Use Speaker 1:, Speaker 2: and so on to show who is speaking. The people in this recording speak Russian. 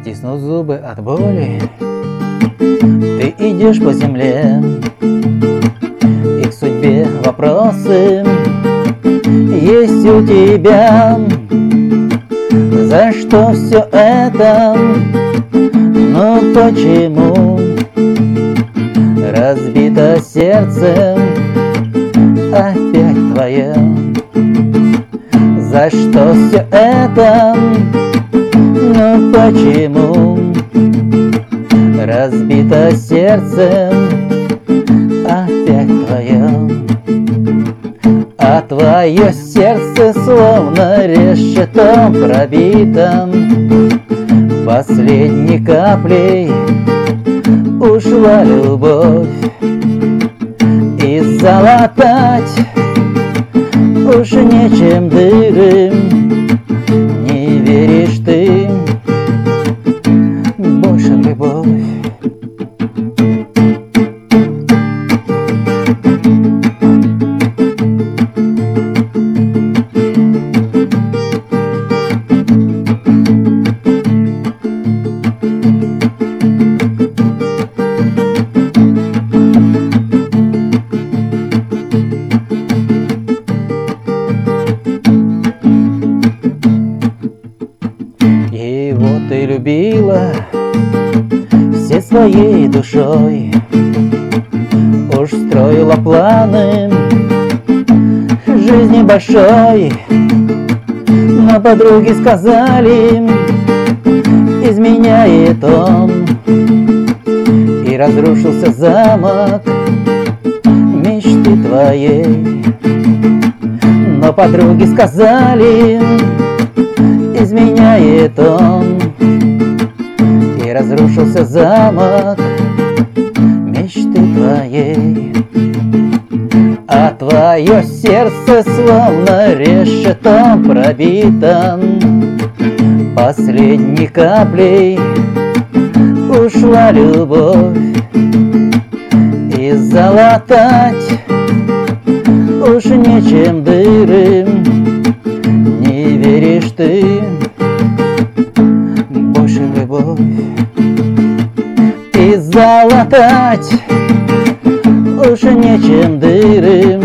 Speaker 1: Стиснув зубы от боли Ты идешь по земле И к судьбе вопросы Есть у тебя За что все это? Ну почему Разбито сердце Опять твое За что все это? Ну почему Разбито сердце Опять твое? А твое сердце словно решетом пробитом Последней каплей ушла любовь. И залатать уж нечем дыры любовь Его ты любила всей своей душой Уж строила планы. Жизни большой Но подруги сказали, изменяет он И разрушился замок мечты твоей. Но подруги сказали, изменяет он разрушился замок мечты твоей. А твое сердце словно решетом пробито. Последней каплей ушла любовь. И залатать уж нечем дыры в любовь И залатать уж нечем дыры